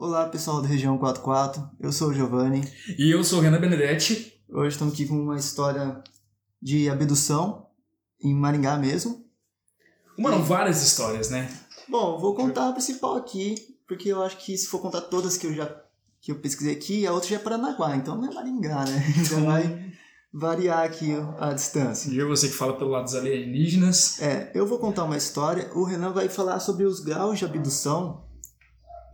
Olá pessoal da região 44, eu sou o Giovanni. E eu sou o Renan Benedetti. Hoje estamos aqui com uma história de abdução em Maringá mesmo. Uma não, várias histórias, né? Bom, vou contar a principal aqui, porque eu acho que se for contar todas que eu já que eu pesquisei aqui, a outra já é Paranaguá, então não é Maringá, né? Então vai variar aqui a distância. E eu você que fala pelo lado dos alienígenas. É, eu vou contar uma história, o Renan vai falar sobre os graus de abdução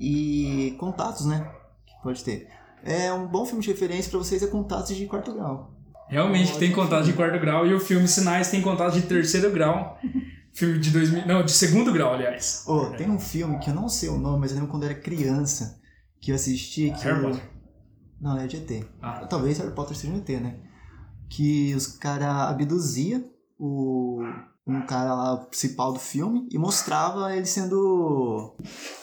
e contatos, né? Que pode ter. É um bom filme de referência para vocês é Contatos de Quarto Grau. Realmente tem contato de quarto grau e o filme Sinais tem contato de terceiro grau. filme de 2000, não, de segundo grau, aliás. Oh, tem um filme que eu não sei o nome, mas eu lembro quando eu era criança que eu assisti que Harry eu- Potter. Não, é de ET. Ah. Talvez Harry Potter seja um ET, né? Que os caras abduzia o um cara lá o principal do filme e mostrava ele sendo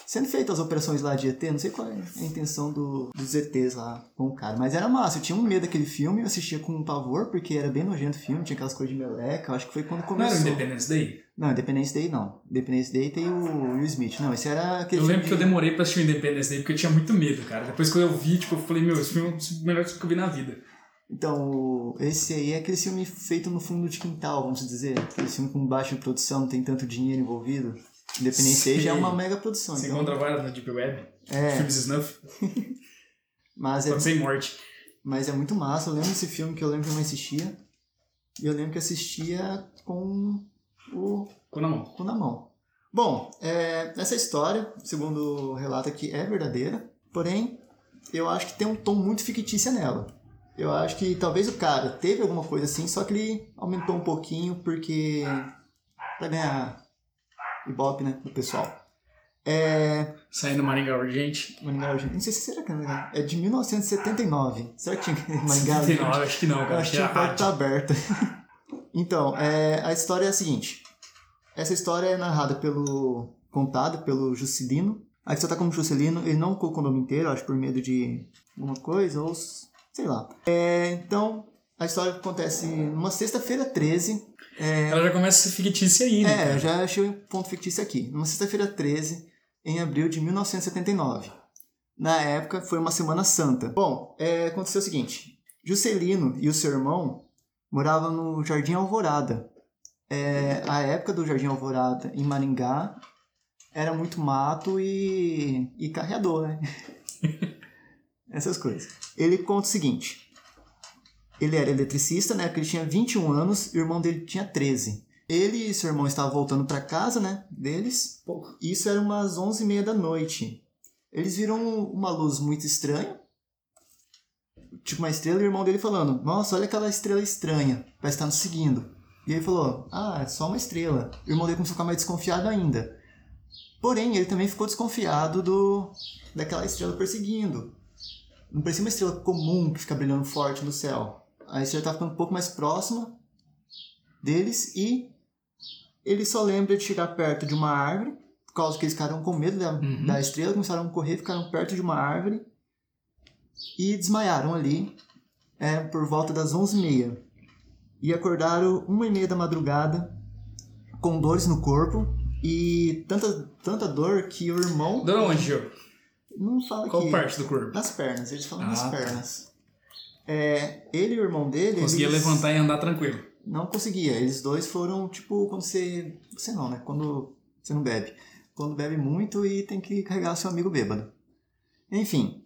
sendo feito as operações lá de ET, não sei qual é a intenção do, dos ETs lá com o cara, mas era massa, eu tinha um medo daquele filme, eu assistia com um pavor porque era bem nojento o filme, tinha aquelas coisas de meleca, eu acho que foi quando Não era o começou. Independence Day? Não, Independence Day não. Independence Day tem o Will Smith. Não, esse era aquele Eu lembro que eu de- demorei pra assistir o Independence Day porque eu tinha muito medo, cara. Depois que eu vi, tipo, eu falei, meu, esse filme é um dos melhores que eu vi na vida. Então, esse aí é aquele filme feito no fundo de quintal, vamos dizer. Aquele filme com baixa produção, não tem tanto dinheiro envolvido. Independence Day já é uma mega produção. Você Então, encontra várias na Deep Web, é, filmes snuff, mas, é, sem morte. mas é muito massa. Eu lembro desse filme que eu lembro que eu não assistia. E eu lembro que assistia com o Com na mão. cu na mão. Bom, é, essa história, segundo o relato aqui, é verdadeira. Porém, eu acho que tem um tom muito fictício nela. Eu acho que talvez o cara teve alguma coisa assim, só que ele aumentou um pouquinho porque. pra ganhar ibope, né? Do pessoal. É. Saindo Maringá urgente. Maringá Urgente. Não sei se será que é Maringá. É de 1979. Será que tinha Maringá 79, Urgente? acho que não, Eu cara. acho que Tinha a porta tá aberta. então, é, a história é a seguinte. Essa história é narrada pelo... Contada pelo Juscelino. Aqui só tá como Juscelino. Ele não colocou o nome inteiro, acho por medo de alguma coisa ou... Sei lá. É, então, a história acontece numa sexta-feira 13. Ela já começa a ser fictícia aí, né? É, cara? eu já achei um ponto fictício aqui. Numa sexta-feira 13, em abril de 1979. Na época, foi uma Semana Santa. Bom, é, aconteceu o seguinte. Juscelino e o seu irmão moravam no Jardim Alvorada. É, a época do Jardim Alvorada, em Maringá, era muito mato e, e carreador, né? Essas coisas. Ele conta o seguinte. Ele era eletricista, né? Porque ele tinha 21 anos e o irmão dele tinha 13. Ele e seu irmão estavam voltando para casa, né? Deles. Porra. Isso era umas 11h30 da noite. Eles viram uma luz muito estranha. Tipo uma estrela e o irmão dele falando: Nossa, olha aquela estrela estranha. Parece estar nos seguindo. E ele falou: Ah, é só uma estrela. E o irmão dele começou a ficar mais desconfiado ainda. Porém, ele também ficou desconfiado do daquela estrela perseguindo. Não parecia uma estrela comum que fica brilhando forte no céu. A estrela estava ficando um pouco mais próxima deles e ele só lembra de chegar perto de uma árvore, por causa que eles ficaram com medo da, Uhum. da estrela, começaram a correr, ficaram perto de uma árvore e desmaiaram ali é, por volta das 11h30. E acordaram uma e meia da madrugada com dores no corpo e tanta, tanta dor que o irmão Da onde? Não fala Qual que parte do corpo? nas pernas, eles falam nas Ah, tá. pernas. É, ele e o irmão dele. Conseguia eles levantar e andar tranquilo. Não conseguia. Eles dois foram tipo quando você. Você não, né? Quando você não bebe. Quando bebe muito e tem que carregar seu amigo bêbado. Enfim.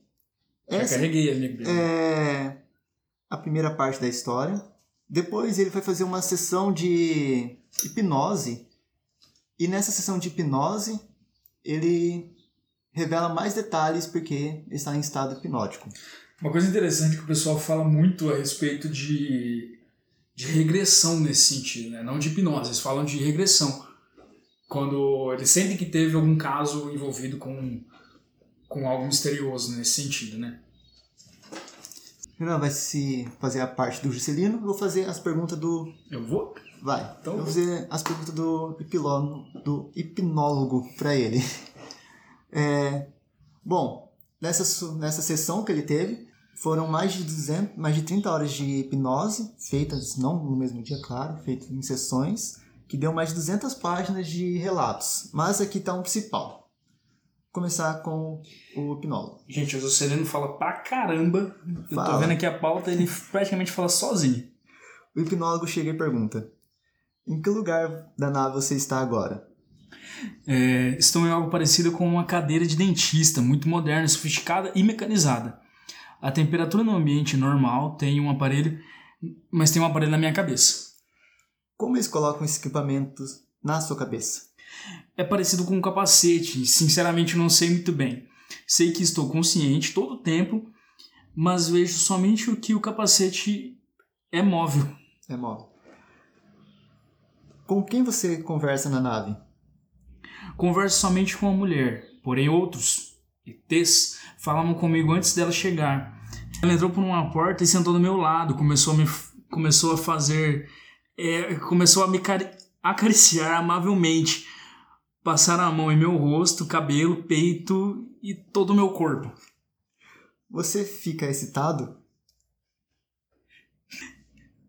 Essa carreguei, amigo. dele. é a primeira parte da história. Depois ele vai fazer uma sessão de hipnose. E nessa sessão de hipnose, ele revela mais detalhes porque está em estado hipnótico. Uma coisa interessante que o pessoal fala muito a respeito de, de regressão nesse sentido, né? Não de hipnose, eles falam de regressão. Quando eles sentem que teve algum caso envolvido com, com algo misterioso nesse sentido, né? Renan vai se fazer a parte do Juscelino, vou fazer as perguntas do. Eu vou? Vai. Então- eu vou fazer as perguntas do, hipiló- do hipnólogo para ele. É, bom, nessa, nessa sessão que ele teve, foram mais de 200, mais de 30 horas de hipnose, feitas não no mesmo dia, claro, feitas em sessões, que deu mais de 200 páginas de relatos. Mas aqui está um principal. começar com o hipnólogo. Gente, o Juscelino fala pra caramba. Eu tô Fala. vendo aqui a pauta, ele praticamente fala sozinho. O hipnólogo chega e pergunta: Em que lugar da nave você está agora? É, estão em algo parecido com uma cadeira de dentista, muito moderna, sofisticada e mecanizada. A temperatura no ambiente normal tem um aparelho, mas tem um aparelho na minha cabeça. Como eles colocam esses equipamentos na sua cabeça? É parecido com um capacete, sinceramente não sei muito bem. Sei que estou consciente todo o tempo, mas vejo somente o que o capacete é móvel. É móvel. Com quem você conversa na nave? Converso somente com a mulher, porém outros, ETs, falavam comigo antes dela chegar. Ela entrou por uma porta e sentou do meu lado, começou a me começou a fazer é, começou a me cari- acariciar amavelmente, passar a mão em meu rosto, cabelo, peito e todo o meu corpo. Você fica excitado?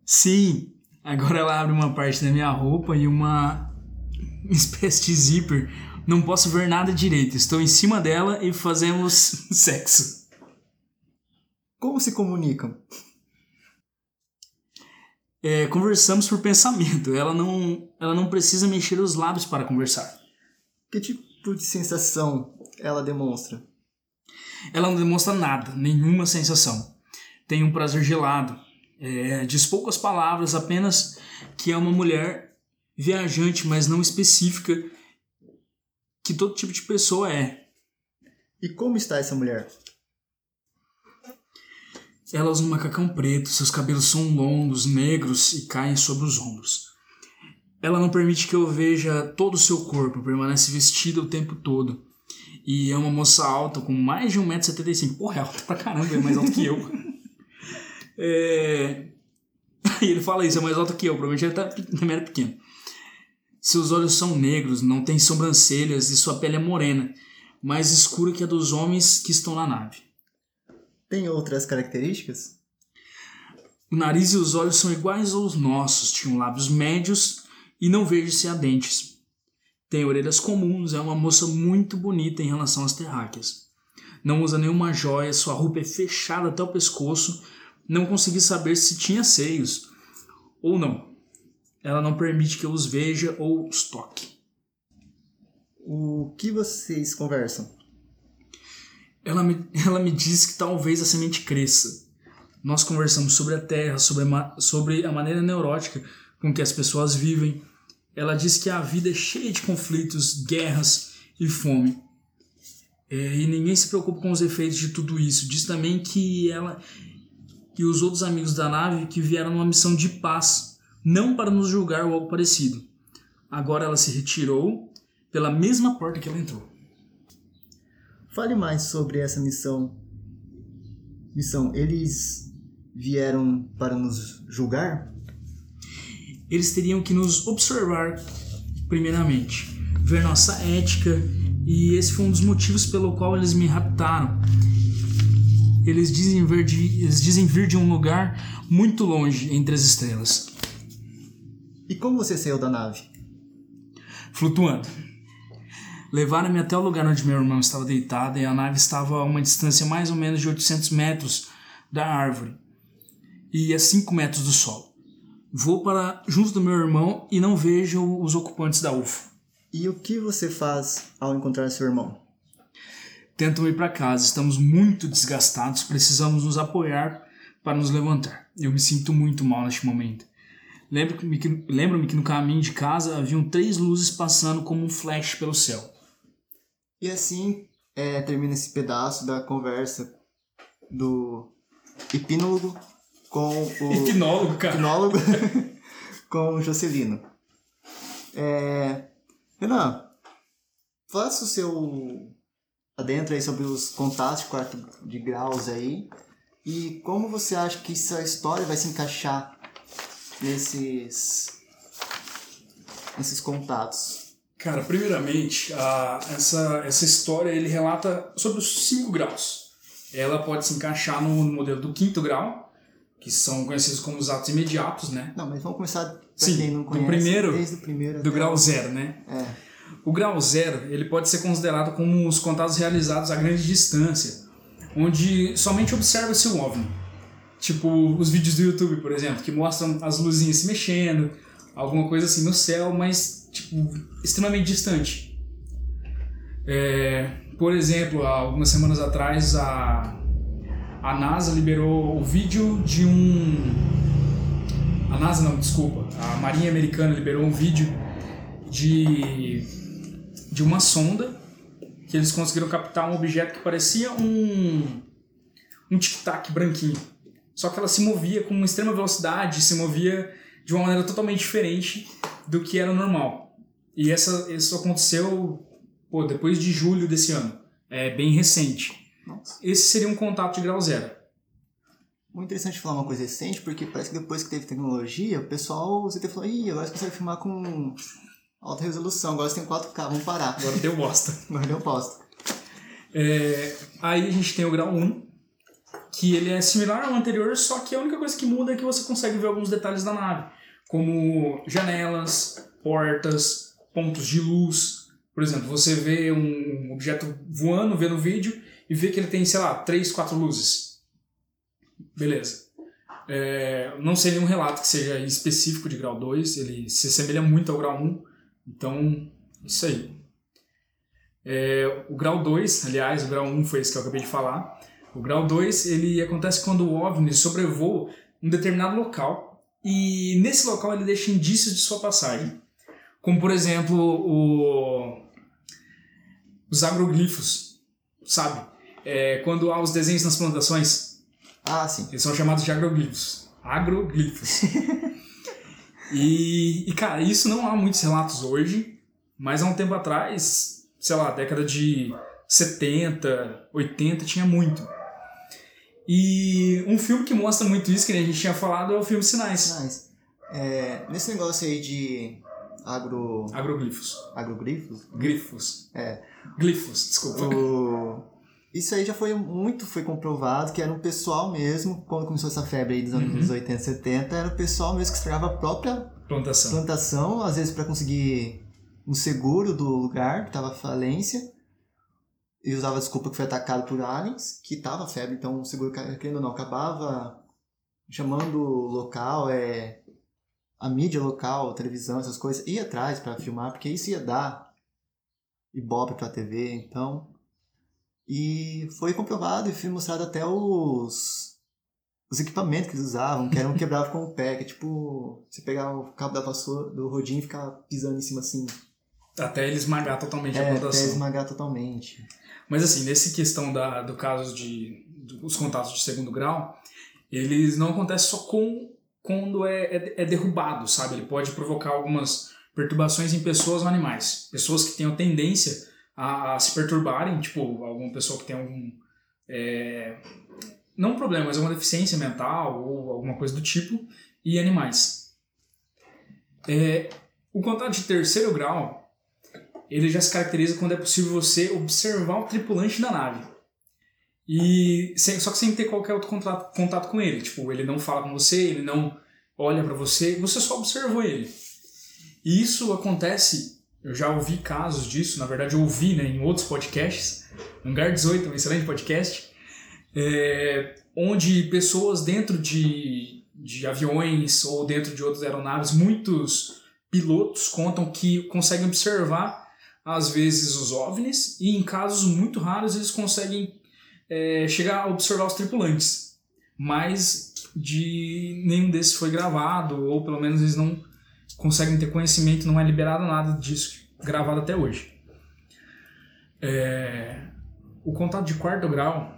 Sim, agora ela abre uma parte da minha roupa e uma espécie de zíper. Não posso ver nada direito. Estou em cima dela e fazemos sexo. Como se comunicam? É, conversamos por pensamento. Ela não, ela não precisa mexer os lábios para conversar. Que tipo de sensação ela demonstra? Ela não demonstra nada, nenhuma sensação. Tem um prazer gelado. É, diz poucas palavras, apenas que é uma mulher viajante, mas não específica, que todo tipo de pessoa é. E como está essa mulher? Ela usa um macacão preto, seus cabelos são longos, negros e caem sobre os ombros. Ela não permite que eu veja todo o seu corpo, permanece vestida o tempo todo. E é uma moça alta, com mais de 1,75m. Porra, é alta pra caramba, é mais alta que eu. É... E ele fala isso, é mais alta que eu, provavelmente ele tá, também era pequeno. Seus olhos são negros, não tem sobrancelhas e sua pele é morena, mais escura que a dos homens que estão na nave. Tem outras características? O nariz e os olhos são iguais aos nossos, tinham lábios médios e não vejo se há dentes. Tem orelhas comuns, é uma moça muito bonita em relação às terráqueas. Não usa nenhuma joia, sua roupa é fechada até o pescoço, não consegui saber se tinha seios ou não. Ela não permite que eu os veja ou os toque. O que vocês conversam? Ela me, ela me diz que talvez a semente cresça. Nós conversamos sobre a Terra, sobre a, sobre a maneira neurótica com que as pessoas vivem. Ela diz que a vida é cheia de conflitos, guerras e fome. É, e ninguém se preocupa com os efeitos de tudo isso. Diz também que ela e os outros amigos da nave que vieram numa missão de paz, não para nos julgar ou algo parecido. Agora ela se retirou pela mesma porta que ela entrou. Fale mais sobre essa missão. Missão, eles vieram para nos julgar? eles teriam que nos observar primeiramente, ver nossa ética, e esse foi um dos motivos pelo qual eles me raptaram. Eles dizem vir de, eles dizem vir de um lugar muito longe entre as estrelas, E como você saiu da nave? flutuando. Levaram-me até o lugar onde meu irmão estava deitado e a nave estava a uma distância mais ou menos de 800 metros da árvore e a 5 metros do solo. Vou para junto do meu irmão e não vejo os ocupantes da UFO. E o que você faz ao encontrar seu irmão? Tentam ir para casa, estamos muito desgastados, precisamos nos apoiar para nos levantar. Eu me sinto muito mal neste momento. Lembro-me que, lembro-me que no caminho de casa haviam três luzes passando como um flash pelo céu. E assim é, termina esse pedaço da conversa do hipnólogo com o Hipnólogo, cara. hipnólogo com o Jocelino. É, Renan, faça o seu adentro aí sobre os contatos de quarto de graus aí e como você acha que essa história vai se encaixar nesses nesses contatos. Cara, primeiramente, a, essa, essa história ele relata sobre os cinco graus. Ela pode se encaixar no modelo do quinto grau, que são conhecidos como os atos imediatos, né? Não, mas vamos começar pra Sim, quem não do conhece, primeiro- desde o primeiro Do grau o- zero, né? É. O grau zero ele pode ser considerado como os contatos realizados a grande distância, onde somente observa-se o OVNI. Tipo os vídeos do YouTube, por exemplo, que mostram as luzinhas se mexendo, alguma coisa assim no céu, mas tipo extremamente distante. É, por exemplo, algumas semanas atrás a, a NASA liberou o vídeo de um. A NASA não, desculpa. A Marinha Americana liberou um vídeo de, de uma sonda que eles conseguiram captar um objeto que parecia um, um tic-tac branquinho. Só que ela se movia com uma extrema velocidade, se movia de uma maneira totalmente diferente do que era normal. E essa, isso aconteceu pô, depois de julho desse ano. É bem recente. Nossa. Esse seria um contato de grau zero. Muito interessante falar uma coisa recente, porque parece que depois que teve tecnologia, o pessoal, você até falou, ih, agora você consegue filmar com alta resolução, agora você tem 4K, vamos parar. Agora deu bosta. Agora deu posto. É, aí a gente tem o grau 1, que ele é similar ao anterior, só que a única coisa que muda é que você consegue ver alguns detalhes da nave, como janelas, portas, pontos de luz. Por exemplo, você vê um objeto voando, vê no vídeo, e vê que ele tem, sei lá, três, quatro luzes. Beleza. É, não sei nenhum relato que seja específico de grau 2, ele se assemelha muito ao grau 1, então, isso aí. É, o grau 2, aliás, o grau 1 foi esse que eu acabei de falar. O grau 2, ele acontece quando o OVNI sobrevoa um determinado local e nesse local ele deixa indícios de sua passagem. Como, por exemplo, o... os agroglifos, sabe? É, quando há os desenhos nas plantações, Ah, sim. eles são chamados de agroglifos. Agroglifos. e, e, cara, isso não há muitos relatos hoje, mas há um tempo atrás, sei lá, década de 70, 80, tinha muito. E um filme que mostra muito isso, que a gente tinha falado, é o filme Sinais. Mas, é, nesse negócio aí de agro... Agroglifos. agrogrifos, Glifos. É. Glifos, desculpa. o... isso aí já foi muito foi comprovado que era um pessoal mesmo, quando começou essa febre aí dos anos Uhum. 80, 70, era o pessoal mesmo que estragava a própria Plantação. plantação, às vezes para conseguir um seguro do lugar que estava falência, e usava a desculpa que foi atacado por aliens, que tava febre, então o seguro, querendo ou não, acabava chamando o local, é, a mídia local, televisão, essas coisas, ia atrás para filmar, porque isso ia dar ibope para a TV, então... E foi comprovado e foi mostrado até os os equipamentos que eles usavam, que eram quebrados com o pé, que é tipo, você pegar o cabo da vassoura do rodinho e ficar pisando em cima assim, Até ele esmagar totalmente a é, até plantação. esmagar totalmente. Mas assim, nesse questão da, do caso de dos contatos de segundo grau, eles não acontecem só com quando é, é, é derrubado, sabe? Ele pode provocar algumas perturbações em pessoas ou animais. Pessoas que tenham tendência a, a se perturbarem, tipo, alguma pessoa que tem algum. é, não um problema, mas alguma deficiência mental ou alguma coisa do tipo, e animais. É, o contato de terceiro grau ele já se caracteriza quando é possível você observar o tripulante da nave. E sem, só que sem ter qualquer outro contato, contato com ele. Tipo, ele não fala com você, ele não olha para você, você só observou ele. E isso acontece, eu já ouvi casos disso, na verdade eu ouvi né, em outros podcasts, Hangar 18, um excelente podcast, é, onde pessoas dentro de, de aviões ou dentro de outras aeronaves, muitos pilotos contam que conseguem observar às vezes os OVNIs e em casos muito raros eles conseguem é, chegar a observar os tripulantes. Mas de nenhum desses foi gravado ou pelo menos eles não conseguem ter conhecimento, não é liberado nada disso gravado até hoje. É, o contato de quarto grau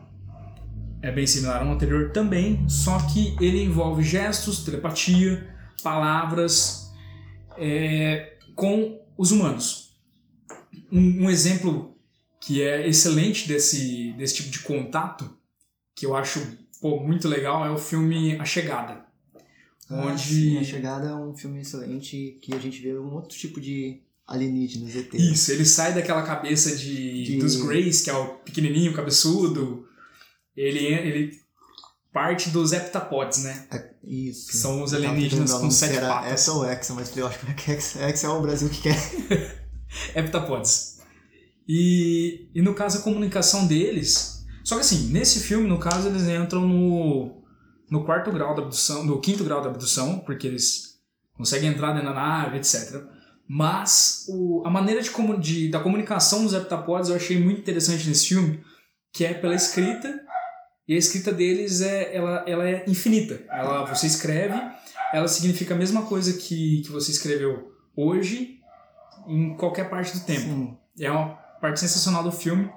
é bem similar ao anterior também, só que ele envolve gestos, telepatia, palavras é, com os humanos. Um, um exemplo que é excelente desse, desse tipo de contato, que eu acho pô, muito legal, é o filme A Chegada. Ah, Onde- sim, a Chegada é um filme excelente que a gente vê um outro tipo de alienígenas, ET. Isso, ele sai daquela cabeça de, De- dos Greys, que é o pequenininho, cabeçudo. Ele, ele parte dos heptapods, né? É, Isso. Que são os alienígenas com sete patas. Essa ou Hexa, mas eu acho que é Hexa, Hexa é o Brasil que quer. heptapods. E, e no caso a comunicação deles. Só que assim, nesse filme, no caso, eles entram no, no quarto grau da abdução, no quinto grau da abdução, porque eles conseguem entrar dentro da nave, etc. Mas o, a maneira de, de, da comunicação dos heptapods eu achei muito interessante nesse filme, que é pela escrita, e a escrita deles é, ela, ela é infinita. Ela, você escreve, ela significa a mesma coisa que, que você escreveu hoje em qualquer parte do tempo. Sim. É uma parte sensacional do filme,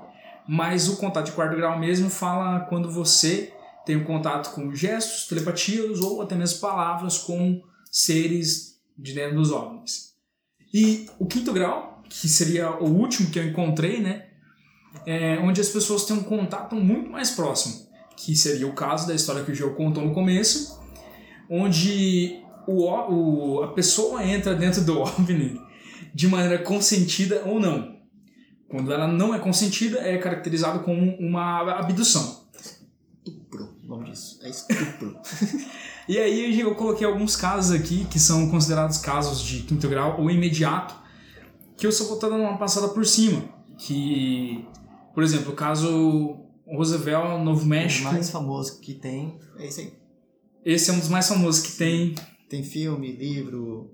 mas o contato de quarto grau mesmo fala quando você tem um contato com gestos, telepatias ou até mesmo palavras com seres de dentro dos OVNIs. E o quinto grau, que seria o último que eu encontrei, né, é onde as pessoas têm um contato muito mais próximo, que seria o caso da história que o Geo contou no começo, onde o, o, a pessoa entra dentro do OVNI de maneira consentida ou não. Quando ela não é consentida, é caracterizado como uma abdução. Estupro, o nome disso. É estupro. e aí eu coloquei alguns casos aqui que são considerados casos de quinto grau ou imediato, que eu só vou estar dando uma passada por cima. Que, por exemplo, o caso Roosevelt, Novo México. O mais famoso que tem é esse aí. Esse é um dos mais famosos que tem. Tem filme, livro,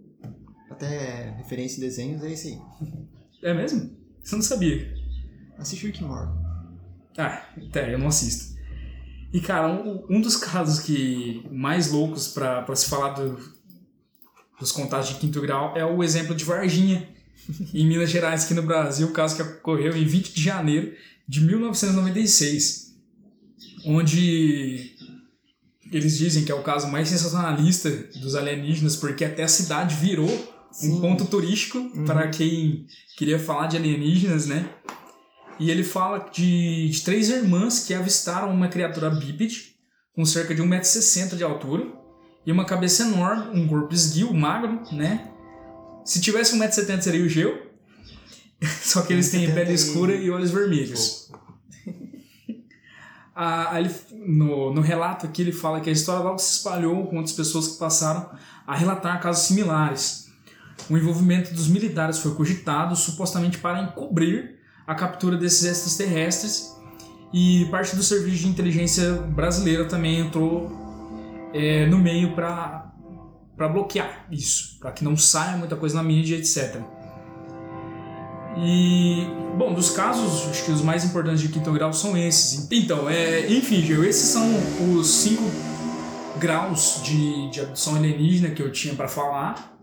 até referência em desenhos, é esse aí. É mesmo? Você não sabia? Assiste Rick Morty. Ah, até, eu não assisto. E, cara, um, um dos casos que mais loucos para se falar do, dos contatos de quinto grau é o exemplo de Varginha, em Minas Gerais, aqui no Brasil, o caso que ocorreu em 20 de janeiro de 1996, onde eles dizem que é o caso mais sensacionalista dos alienígenas, porque até a cidade virou Sim. um ponto turístico uhum. para quem queria falar de alienígenas, né? E ele fala de, de três irmãs que avistaram uma criatura bípede com cerca de 1,60m de altura e uma cabeça enorme, um corpo esguio, magro, né? Se tivesse 1,70m seria o Geu, só que eles têm pele escura e olhos vermelhos. Ah, ele, no, no relato aqui ele fala que a história logo se espalhou com outras pessoas que passaram a relatar casos similares. O envolvimento dos militares foi cogitado supostamente para encobrir a captura desses extraterrestres e parte do serviço de inteligência brasileira também entrou é, no meio para bloquear isso, para que não saia muita coisa na mídia, etc. E, bom, dos casos, acho que os mais importantes de quinto grau são esses. Então, é, enfim, Gil, esses são os cinco graus de, de abdução alienígena que eu tinha para falar.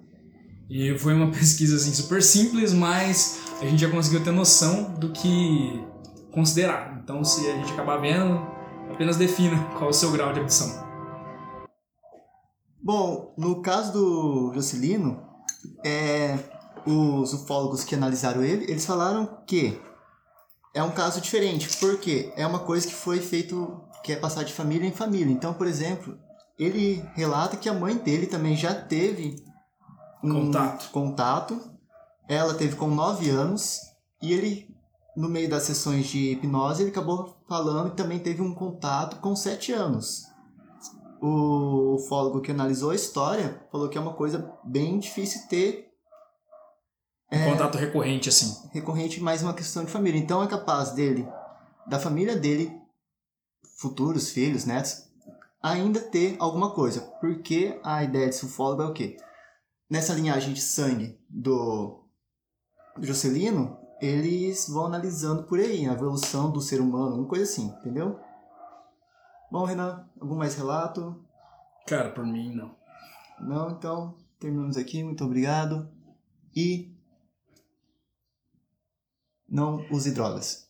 E foi uma pesquisa assim, super simples, mas a gente já conseguiu ter noção do que considerar. Então, se a gente acabar vendo, apenas defina qual é o seu grau de abdução. Bom, no caso do Jocelino, é, os ufólogos que analisaram ele, eles falaram que é um caso diferente, porque é uma coisa que foi feito, que é passar de família em família. Então, por exemplo, ele relata que a mãe dele também já teve um contato. contato. Ela teve com 9 anos e ele, no meio das sessões de hipnose, ele acabou falando que também teve um contato com 7 anos. O ufólogo que analisou a história falou que é uma coisa bem difícil ter um é, contato recorrente, assim. Recorrente, mais uma questão de família. Então é capaz dele, da família dele, futuros filhos, netos, ainda ter alguma coisa. Porque a ideia de sulfólogo é o quê? Nessa linhagem de sangue do, Jocelino, eles vão analisando por aí a evolução do ser humano, uma coisa assim, entendeu? Bom, Renan, algum mais relato? Cara, por mim, não. Não, então terminamos aqui. Muito obrigado. E não use drogas.